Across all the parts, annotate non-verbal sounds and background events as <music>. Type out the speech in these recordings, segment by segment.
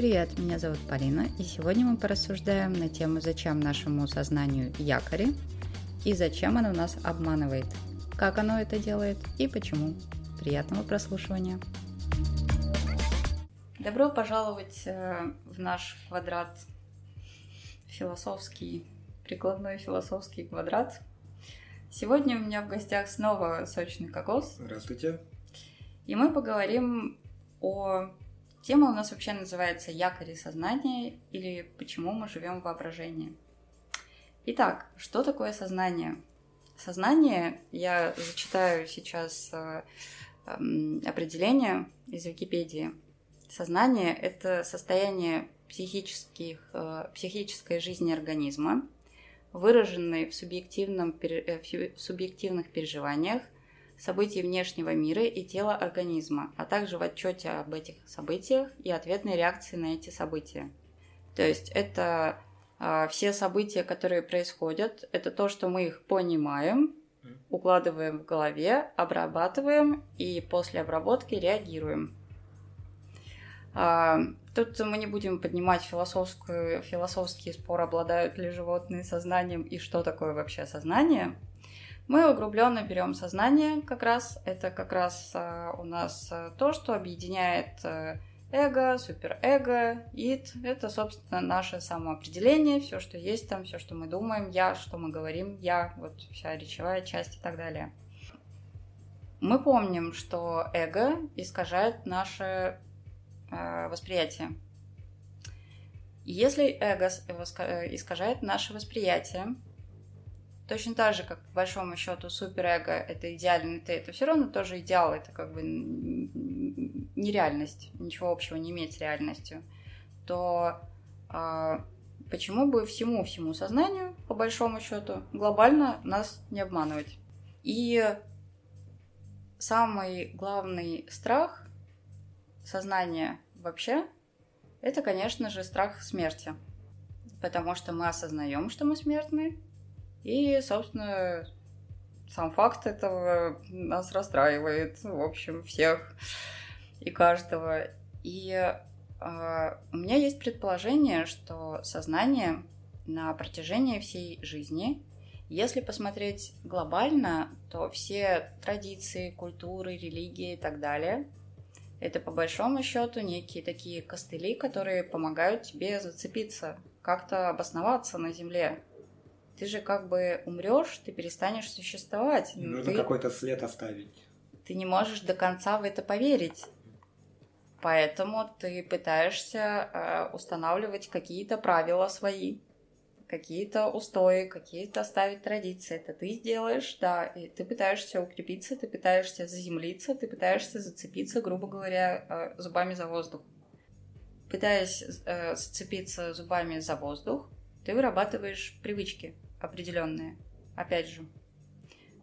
Привет, меня зовут Полина, и сегодня мы порассуждаем на тему, зачем нашему сознанию якори и зачем оно нас обманывает, как оно это делает и почему. Приятного прослушивания! Добро пожаловать э, в наш квадрат философский, прикладной философский квадрат. Сегодня у меня в гостях снова сочный кокос. Здравствуйте. И мы поговорим о Тема у нас вообще называется «Якори сознания» или «Почему мы живем в воображении». Итак, что такое сознание? Сознание, я зачитаю сейчас э, э, определение из Википедии. Сознание – это состояние психических, э, психической жизни организма, выраженной в, субъективном, э, в субъективных переживаниях – событий внешнего мира и тела организма, а также в отчете об этих событиях и ответной реакции на эти события. То есть это э, все события, которые происходят, это то, что мы их понимаем, укладываем в голове, обрабатываем и после обработки реагируем. А, тут мы не будем поднимать философскую, философский спор, обладают ли животные сознанием и что такое вообще сознание – мы углубленно берем сознание как раз. Это как раз а, у нас а, то, что объединяет а, эго, суперэго, ид. Это, собственно, наше самоопределение, все, что есть там, все, что мы думаем, я, что мы говорим, я, вот вся речевая часть и так далее. Мы помним, что эго искажает наше э, восприятие. Если эго э, искажает наше восприятие, Точно так же, как по большому счету суперэго это идеальный ты, это все равно тоже идеал, это как бы нереальность, ничего общего не иметь с реальностью, то а, почему бы всему всему сознанию, по большому счету, глобально нас не обманывать? И самый главный страх сознания вообще, это, конечно же, страх смерти. Потому что мы осознаем, что мы смертны, и, собственно, сам факт этого нас расстраивает, в общем, всех и каждого. И э, у меня есть предположение, что сознание на протяжении всей жизни, если посмотреть глобально, то все традиции, культуры, религии и так далее, это по большому счету некие такие костыли, которые помогают тебе зацепиться, как-то обосноваться на Земле, ты же как бы умрешь, ты перестанешь существовать. Нужно ты... какой-то след оставить. Ты не можешь до конца в это поверить. Поэтому ты пытаешься э, устанавливать какие-то правила свои, какие-то устои, какие-то ставить традиции. Это ты сделаешь, да, и ты пытаешься укрепиться, ты пытаешься заземлиться, ты пытаешься зацепиться, грубо говоря, э, зубами за воздух. Пытаясь э, зацепиться зубами за воздух, ты вырабатываешь привычки определенные. Опять же,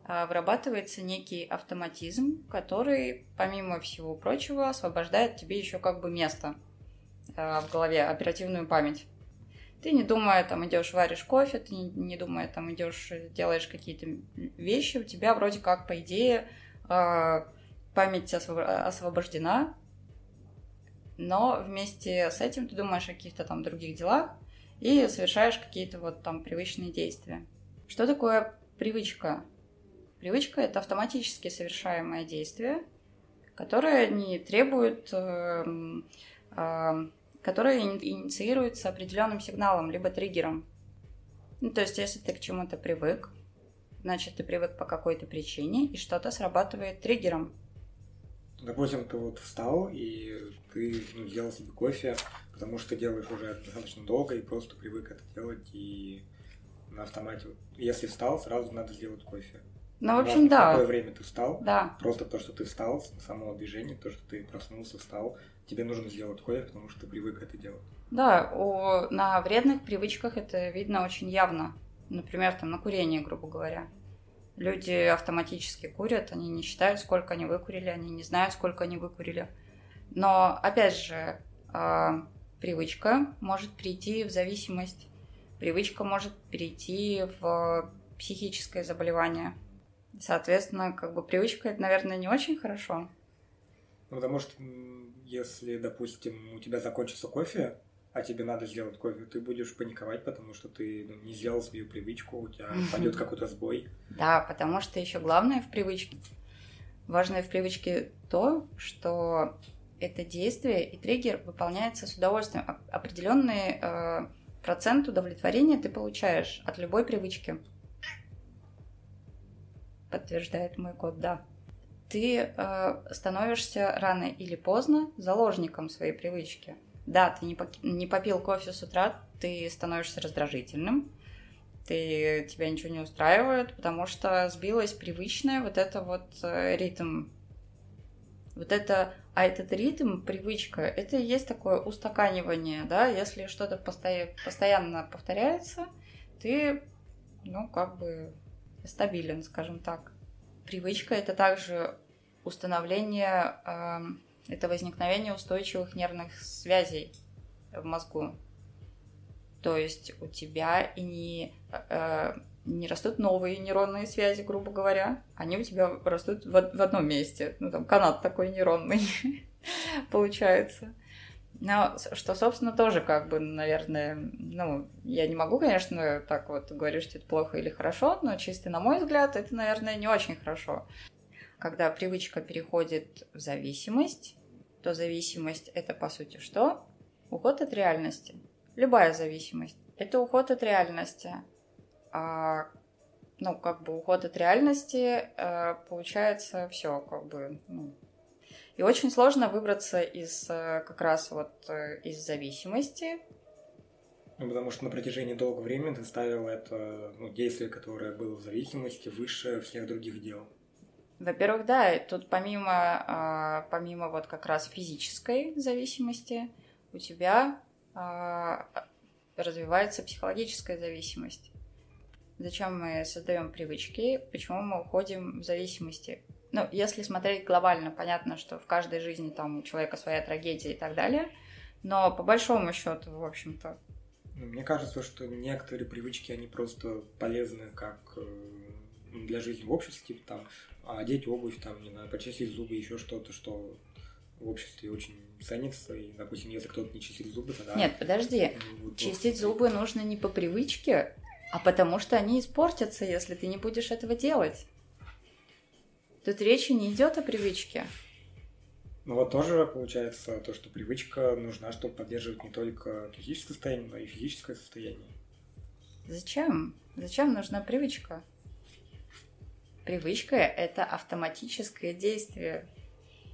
а, вырабатывается некий автоматизм, который, помимо всего прочего, освобождает тебе еще как бы место а, в голове, оперативную память. Ты не думая, там идешь варишь кофе, ты не, думая, там идешь делаешь какие-то вещи, у тебя вроде как по идее а, память освобождена, но вместе с этим ты думаешь о каких-то там других делах, и совершаешь какие-то вот там привычные действия. Что такое привычка? Привычка – это автоматически совершаемое действие, которое не требует, э, э, которое инициируется определенным сигналом, либо триггером. Ну, то есть, если ты к чему-то привык, значит, ты привык по какой-то причине, и что-то срабатывает триггером. Допустим, ты вот встал, и ты ну, сделал себе кофе, потому что делаешь уже достаточно долго и просто привык это делать, и на автомате. Если встал, сразу надо сделать кофе. Ну, в общем, да. В какое время ты встал? Да. Просто то, что ты встал, само движение, то, что ты проснулся, встал, тебе нужно сделать кофе, потому что ты привык это делать. Да, у, на вредных привычках это видно очень явно. Например, там на курение, грубо говоря. Люди автоматически курят, они не считают, сколько они выкурили, они не знают, сколько они выкурили. Но, опять же, а, привычка может прийти в зависимость, привычка может перейти в психическое заболевание. Соответственно, как бы привычка это, наверное, не очень хорошо. Ну, потому что если, допустим, у тебя закончится кофе, а тебе надо сделать кофе, ты будешь паниковать, потому что ты ну, не сделал свою привычку, у тебя пойдет какой-то сбой. Да, потому что еще главное в привычке, важное в привычке то, что это действие и триггер выполняется с удовольствием. Определенный э, процент удовлетворения ты получаешь от любой привычки. Подтверждает мой код, да. Ты э, становишься рано или поздно заложником своей привычки. Да, ты не, по, не попил кофе с утра, ты становишься раздражительным, ты, тебя ничего не устраивает, потому что сбилась привычная вот это вот э, ритм. Вот это, а этот ритм, привычка, это и есть такое устаканивание, да, если что-то постоя, постоянно повторяется, ты, ну, как бы стабилен, скажем так. Привычка это также установление, э, это возникновение устойчивых нервных связей в мозгу. То есть у тебя и не, э, не растут новые нейронные связи, грубо говоря, они у тебя растут в, в одном месте. Ну, там канат такой нейронный <laughs> получается. Но что, собственно, тоже как бы, наверное, ну, я не могу, конечно, так вот говорить, что это плохо или хорошо, но чисто на мой взгляд, это, наверное, не очень хорошо. Когда привычка переходит в зависимость, то зависимость это, по сути, что? Уход от реальности. Любая зависимость. Это уход от реальности. А, ну, как бы уход от реальности, э, получается, все, как бы, ну, и очень сложно выбраться из э, как раз вот э, из зависимости. Ну, потому что на протяжении долгого времени ты ставил это ну, действие, которое было в зависимости, выше всех других дел. Во-первых, да, тут помимо, а, помимо вот как раз физической зависимости, у тебя а, развивается психологическая зависимость. Зачем мы создаем привычки? Почему мы уходим в зависимости? Ну, если смотреть глобально, понятно, что в каждой жизни там у человека своя трагедия и так далее, но по большому счету, в общем-то. Ну, мне кажется, что некоторые привычки, они просто полезны как э, для жизни в обществе, типа там одеть обувь, там, не знаю, почистить зубы, еще что-то, что в обществе очень ценится, и, допустим, если кто-то не чистит зубы, тогда... Нет, подожди, чистить зубы нужно не по привычке, а потому что они испортятся, если ты не будешь этого делать. Тут речи не идет о привычке. Ну вот тоже получается то, что привычка нужна, чтобы поддерживать не только физическое состояние, но и физическое состояние. Зачем? Зачем нужна привычка? Привычка – это автоматическое действие.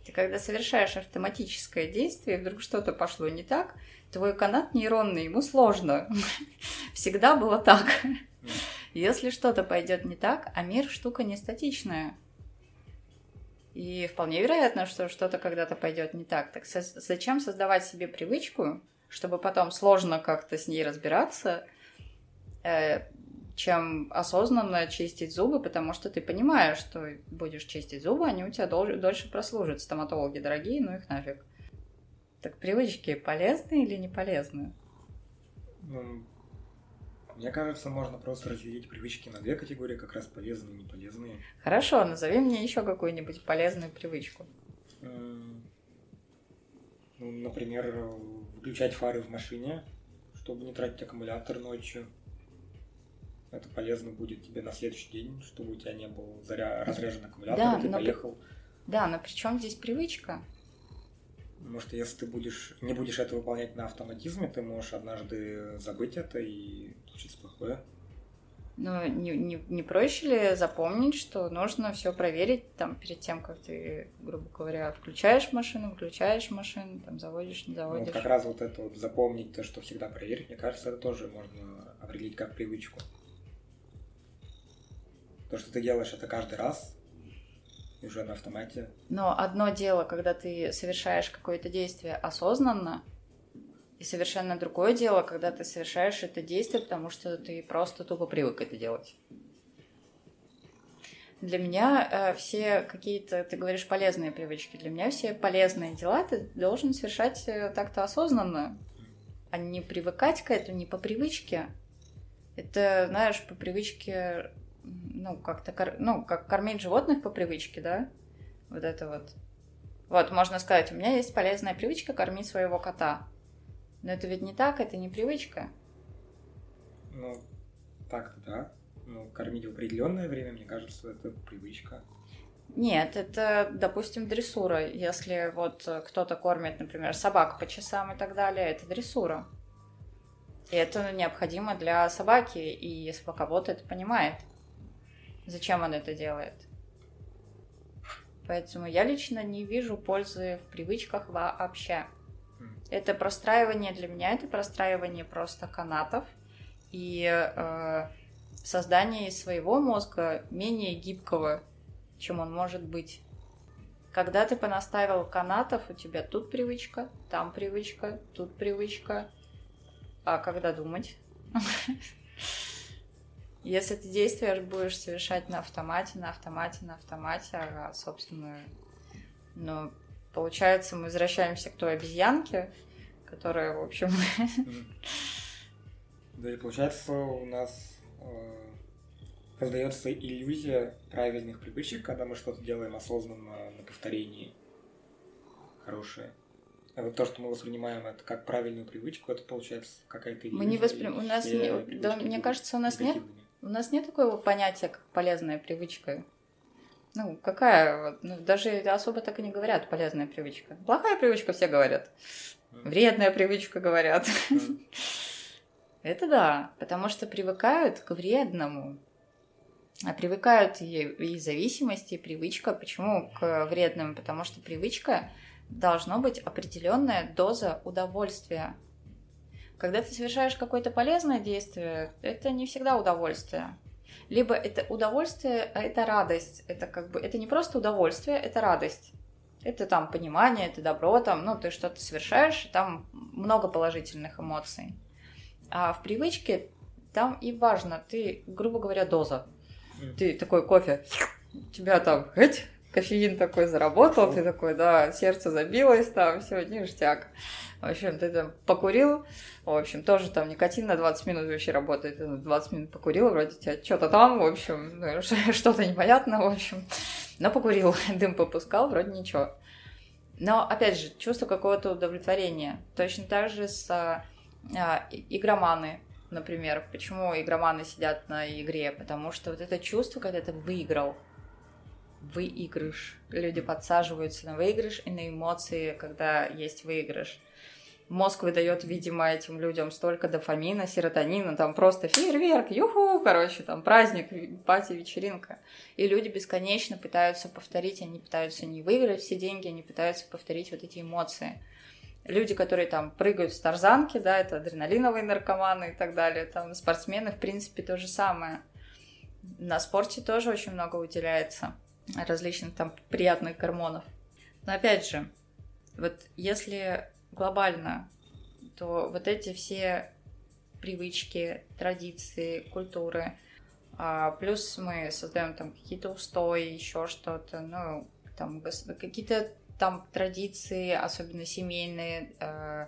Ты когда совершаешь автоматическое действие, вдруг что-то пошло не так, твой канат нейронный, ему сложно. <laughs> Всегда было так. Если что-то пойдет не так, а мир штука не статичная. И вполне вероятно, что что-то когда-то пойдет не так. Так зачем создавать себе привычку, чтобы потом сложно как-то с ней разбираться, э, чем осознанно чистить зубы, потому что ты понимаешь, что будешь чистить зубы, они у тебя дол- дольше прослужат. Стоматологи дорогие, ну их нафиг. Так привычки полезны или не полезны? Мне кажется, можно просто разделить привычки на две категории, как раз полезные и неполезные. Хорошо, назови мне еще какую-нибудь полезную привычку. Ну, например, выключать фары в машине, чтобы не тратить аккумулятор ночью. Это полезно будет тебе на следующий день, чтобы у тебя не был заря... разряжен аккумулятор, да, и ты но... поехал. Да, но при чем здесь привычка? Потому что если ты будешь, не будешь это выполнять на автоматизме, ты можешь однажды забыть это и случится плохое. Ну, не, не, не проще ли запомнить, что нужно все проверить там перед тем, как ты, грубо говоря, включаешь машину, выключаешь машину, там заводишь, не заводишь. Ну, как раз вот это вот запомнить то, что всегда проверить, мне кажется, это тоже можно определить как привычку. То, что ты делаешь это каждый раз, уже на автомате. Но одно дело, когда ты совершаешь какое-то действие осознанно, и совершенно другое дело, когда ты совершаешь это действие, потому что ты просто тупо привык это делать. Для меня э, все какие-то, ты говоришь, полезные привычки. Для меня все полезные дела ты должен совершать э, так-то осознанно, а не привыкать к этому, не по привычке. Это, знаешь, по привычке ну, как-то, ну, как кормить животных по привычке, да, вот это вот. Вот, можно сказать, у меня есть полезная привычка кормить своего кота. Но это ведь не так, это не привычка. Ну, так-то да. Ну, кормить в определенное время, мне кажется, это привычка. Нет, это, допустим, дрессура. Если вот кто-то кормит, например, собак по часам и так далее, это дрессура. И это необходимо для собаки, и собаковод это понимает. Зачем он это делает? Поэтому я лично не вижу пользы в привычках вообще. Это простраивание для меня, это простраивание просто канатов и э, создание своего мозга менее гибкого, чем он может быть. Когда ты понаставил канатов, у тебя тут привычка, там привычка, тут привычка. А когда думать? <laughs> Если ты действия будешь совершать на автомате, на автомате, на автомате, а, собственно, ну, получается, мы возвращаемся к той обезьянке, которая, в общем... Да, и получается, у нас э, создается иллюзия правильных привычек, когда мы что-то делаем осознанно на повторении хорошее. А вот то, что мы воспринимаем это как правильную привычку, это получается какая-то иллюзия. Мы не воспринимаем. У нас не... Да, мне кажется, у нас нет. У нас нет такого понятия, как полезная привычка. Ну, какая вот, ну, даже особо так и не говорят полезная привычка. Плохая привычка все говорят. Вредная привычка говорят. <laughs> Это да, потому что привыкают к вредному. А привыкают и, и зависимости, и привычка. Почему к вредным? Потому что привычка должно быть определенная доза удовольствия. Когда ты совершаешь какое-то полезное действие, это не всегда удовольствие. Либо это удовольствие, а это радость. Это как бы это не просто удовольствие, это радость. Это там понимание, это добро, там, ну, ты что-то совершаешь, там много положительных эмоций. А в привычке там и важно, ты, грубо говоря, доза. Ты такой кофе, тебя там, эть, кофеин такой заработал, ты такой, да, сердце забилось, там, все, ништяк. В общем, ты там покурил, в общем, тоже там никотин на 20 минут вообще работает, ты 20 минут покурил, вроде тебя что-то там, в общем, ну, <laughs> что-то непонятно, в общем, но покурил, <laughs> дым попускал, вроде ничего. Но, опять же, чувство какого-то удовлетворения. Точно так же с а, а игроманы, например. Почему игроманы сидят на игре? Потому что вот это чувство, когда ты выиграл, выигрыш. Люди подсаживаются на выигрыш и на эмоции, когда есть выигрыш мозг выдает, видимо, этим людям столько дофамина, серотонина, там просто фейерверк, юху, короче, там праздник, пати, вечеринка. И люди бесконечно пытаются повторить, они пытаются не выиграть все деньги, они пытаются повторить вот эти эмоции. Люди, которые там прыгают с тарзанки, да, это адреналиновые наркоманы и так далее, там спортсмены, в принципе, то же самое. На спорте тоже очень много уделяется различных там приятных гормонов. Но опять же, вот если глобально, то вот эти все привычки, традиции, культуры, а, плюс мы создаем там какие-то устои, еще что-то, ну, там какие-то там традиции, особенно семейные, э,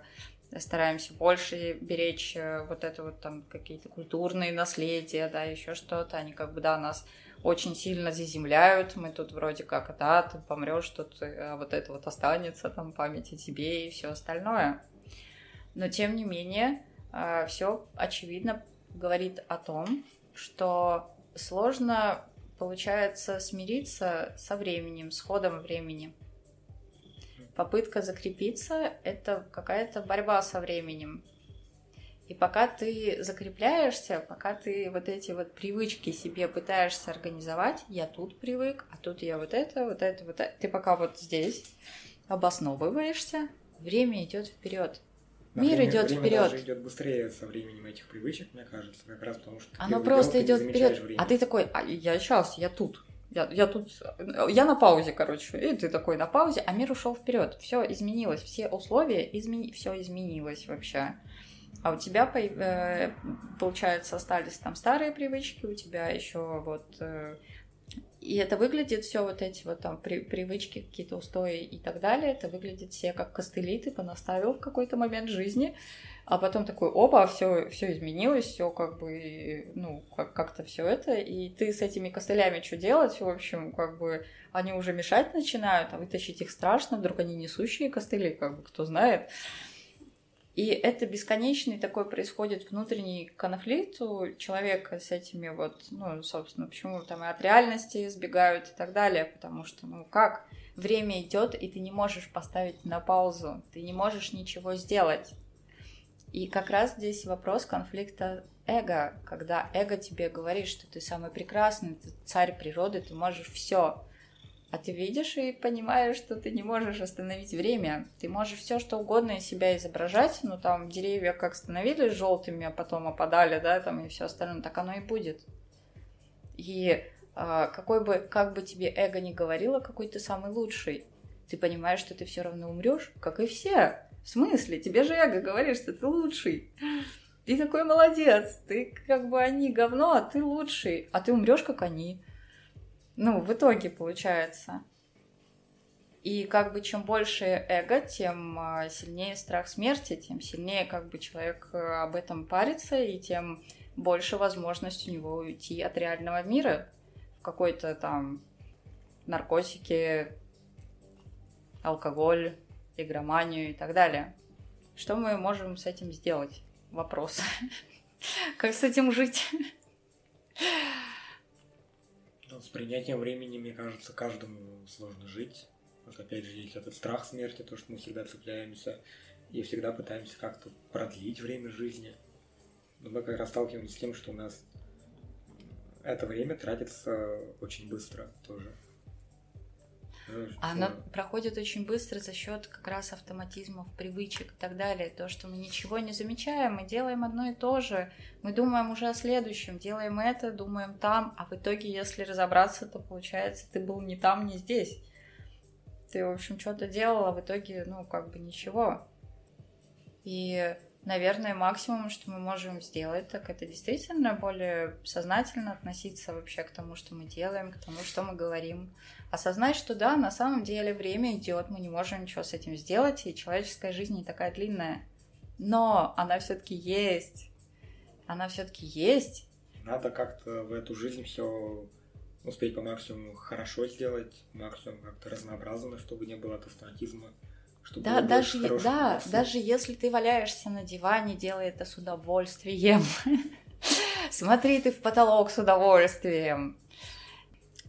стараемся больше беречь э, вот это вот там какие-то культурные наследия, да, еще что-то, они как бы, да, нас очень сильно заземляют. Мы тут вроде как, да, ты помрешь, тут а вот это вот останется, там память о тебе и все остальное. Но тем не менее, а, все очевидно говорит о том, что сложно получается смириться со временем, с ходом времени. Попытка закрепиться — это какая-то борьба со временем. И пока ты закрепляешься, пока ты вот эти вот привычки себе пытаешься организовать, я тут привык, а тут я вот это, вот это, вот это, ты пока вот здесь обосновываешься, время идет вперед. Мир время, идет время вперед. даже идет быстрее со временем этих привычек, мне кажется, как раз потому что оно просто идет вперед. А ты такой, а я сейчас, я тут. Я, я тут, я на паузе, короче. И ты такой на паузе, а мир ушел вперед. Все изменилось, все условия измени, все изменилось вообще. А у тебя, э, получается, остались там старые привычки, у тебя еще вот... И это выглядит все вот эти вот там при, привычки, какие-то устои и так далее. Это выглядит все как костыли ты понаставил в какой-то момент жизни. А потом такой, опа, все, все изменилось, все как бы, ну, как- как-то все это, и ты с этими костылями что делать, в общем, как бы, они уже мешать начинают, а вытащить их страшно, вдруг они несущие костыли, как бы, кто знает. И это бесконечный такой происходит внутренний конфликт у человека с этими вот, ну, собственно, почему там и от реальности избегают и так далее, потому что, ну, как, время идет, и ты не можешь поставить на паузу, ты не можешь ничего сделать. И как раз здесь вопрос конфликта эго, когда эго тебе говорит, что ты самый прекрасный, ты царь природы, ты можешь все. А ты видишь и понимаешь, что ты не можешь остановить время. Ты можешь все что угодно из себя изображать, ну там деревья как становились желтыми, а потом опадали, да, там и все остальное, так оно и будет. И а, какой бы, как бы тебе эго не говорило, какой ты самый лучший, ты понимаешь, что ты все равно умрешь, как и все. В смысле? Тебе же эго говорит, что ты лучший. Ты такой молодец. Ты как бы они говно, а ты лучший. А ты умрешь, как они. Ну, в итоге получается. И как бы чем больше эго, тем а, сильнее страх смерти, тем сильнее как бы человек э, об этом парится, и тем больше возможность у него уйти от реального мира в какой-то там наркотики, алкоголь, игроманию и так далее. Что мы можем с этим сделать? Вопрос. <laughs> Как с этим жить? С принятием времени, мне кажется, каждому сложно жить. Вот опять же есть этот страх смерти, то, что мы всегда цепляемся и всегда пытаемся как-то продлить время жизни. Но мы как раз сталкиваемся с тем, что у нас это время тратится очень быстро тоже. Оно проходит очень быстро за счет как раз автоматизмов, привычек и так далее. То, что мы ничего не замечаем, мы делаем одно и то же. Мы думаем уже о следующем, делаем это, думаем там, а в итоге, если разобраться, то получается, ты был не там, не здесь. Ты, в общем, что-то делал, а в итоге, ну, как бы ничего. И, наверное, максимум, что мы можем сделать, так это действительно более сознательно относиться вообще к тому, что мы делаем, к тому, что мы говорим. Осознать, что да, на самом деле время идет, мы не можем ничего с этим сделать, и человеческая жизнь не такая длинная. Но она все-таки есть. Она все-таки есть. Надо как-то в эту жизнь все успеть по максимуму хорошо сделать, максимум как-то разнообразно, чтобы не было автоматизма. Чтобы Да, даже, да, эмоций. даже если ты валяешься на диване, делай это с удовольствием. <laughs> Смотри ты в потолок с удовольствием.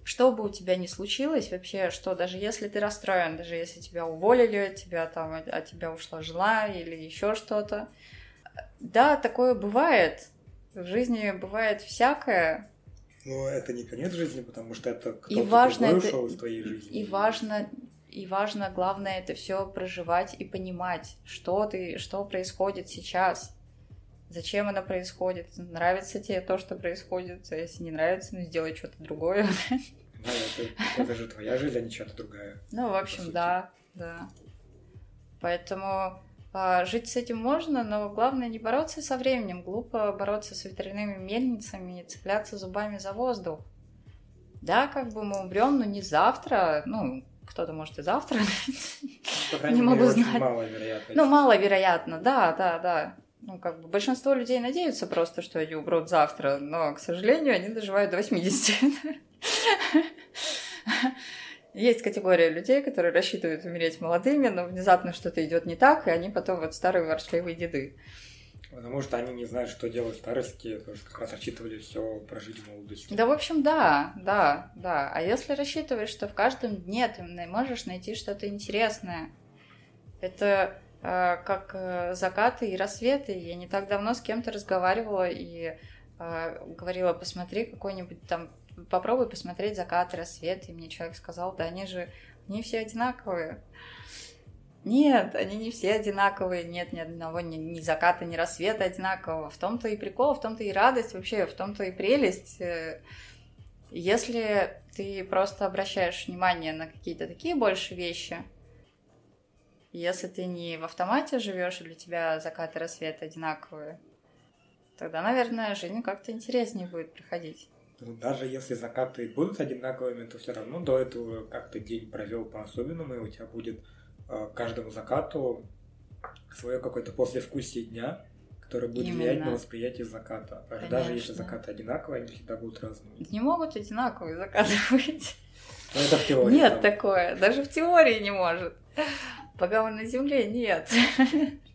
Что бы у тебя ни случилось, вообще, что даже если ты расстроен, даже если тебя уволили, тебя там, от тебя ушла жена или еще что-то. Да, такое бывает. В жизни бывает всякое. Но это не конец жизни, потому что это кто-то важно другой это- ушел из твоей жизни. И важно, и важно, главное, это все проживать и понимать, что ты, что происходит сейчас, зачем оно происходит, нравится тебе то, что происходит, а если не нравится, ну сделай что-то другое. Да, это, это же твоя жизнь, а не чья-то другая. Ну, в общем, да, да. Поэтому а, жить с этим можно, но главное не бороться со временем, глупо бороться с ветряными мельницами и цепляться зубами за воздух. Да, как бы мы умрем, но не завтра, ну, кто-то может и завтра, <laughs> Не могу знать. маловероятно. Ну, маловероятно, да, да, да. Ну, как бы большинство людей надеются просто, что они умрут завтра, но, к сожалению, они доживают до 80. <laughs> Есть категория людей, которые рассчитывают умереть молодыми, но внезапно что-то идет не так, и они потом вот старые ворчливые деды. Потому что они не знают, что делать в старости, потому что как раз рассчитывали все прожить в молодости. Да, в общем, да, да, да. А если рассчитываешь, что в каждом дне ты можешь найти что-то интересное, это э, как э, закаты и рассветы. Я не так давно с кем-то разговаривала и э, говорила, посмотри какой-нибудь там, попробуй посмотреть закаты, рассветы. И мне человек сказал, да они же, они все одинаковые. Нет, они не все одинаковые, нет ни одного ни, ни заката, ни рассвета одинакового. В том-то и прикол, в том-то и радость, вообще в том-то и прелесть. Э, Если ты просто обращаешь внимание на какие-то такие больше вещи, если ты не в автомате живешь, и для тебя закат и рассвет одинаковые, тогда, наверное, жизнь как-то интереснее будет проходить. Ну, даже если закаты будут одинаковыми, то все равно до этого как то день провел по-особенному, и у тебя будет каждому закату свое какое-то послевкусие дня, которое будет Именно. влиять на восприятие заката. Конечно. Даже если закаты одинаковые, они всегда будут разными. Не могут одинаковые закаты <laughs> быть. Ну, это в теории. Нет там. такое. Даже в теории не может. Пока мы на Земле, нет. <laughs>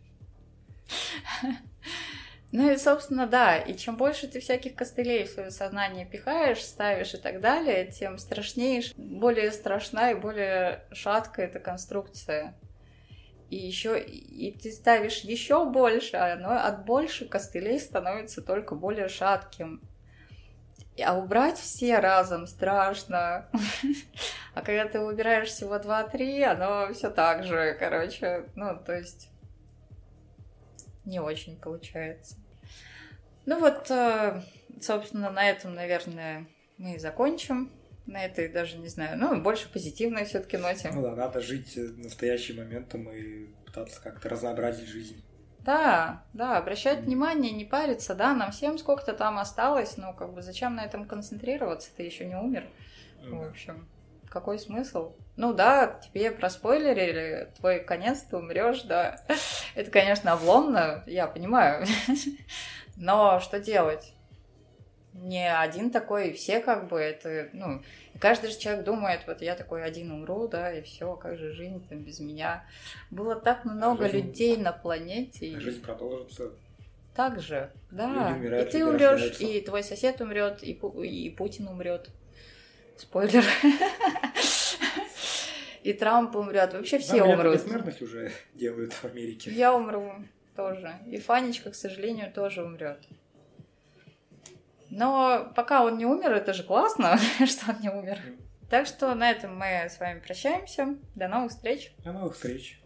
Ну и, собственно, да, и чем больше ты всяких костылей в свое сознание пихаешь, ставишь и так далее, тем страшнее, более страшна и более шаткая эта конструкция. И еще и ты ставишь еще больше, а оно от больше костылей становится только более шатким. А убрать все разом страшно. <laughs> А когда ты убираешь всего 2-3, оно все так же, короче, ну, то есть не очень получается. Ну вот, э, собственно, на этом, наверное, мы и закончим. На этой даже не знаю, ну, больше позитивной все-таки ноте. Ну да, надо жить настоящим моментом и пытаться как-то разнообразить жизнь. Да, да, обращать mm. внимание, не париться, да, нам всем сколько-то там осталось, но как бы зачем на этом концентрироваться, ты еще не умер. Mm. В общем, какой смысл? Ну да, тебе проспойлерили, твой конец, ты умрешь, да. <laughs> Это, конечно, обломно, я понимаю. <laughs> Но что делать? Не один такой, все как бы это, ну, каждый же человек думает, вот я такой один умру, да, и все, как же жизнь там без меня. Было так много жизнь, людей на планете. Жизнь продолжится. Так же, да. Умирают, и ты умрешь, и твой сосед умрет, и, и Путин умрет. Спойлер. <laughs> И Трамп умрет. Вообще все умрут. Смертность уже <laughs> делают в Америке. Я умру тоже. И Фанечка, к сожалению, тоже умрет. Но пока он не умер, это же классно, <laughs> что он не умер. Так что на этом мы с вами прощаемся. До новых встреч. До новых встреч.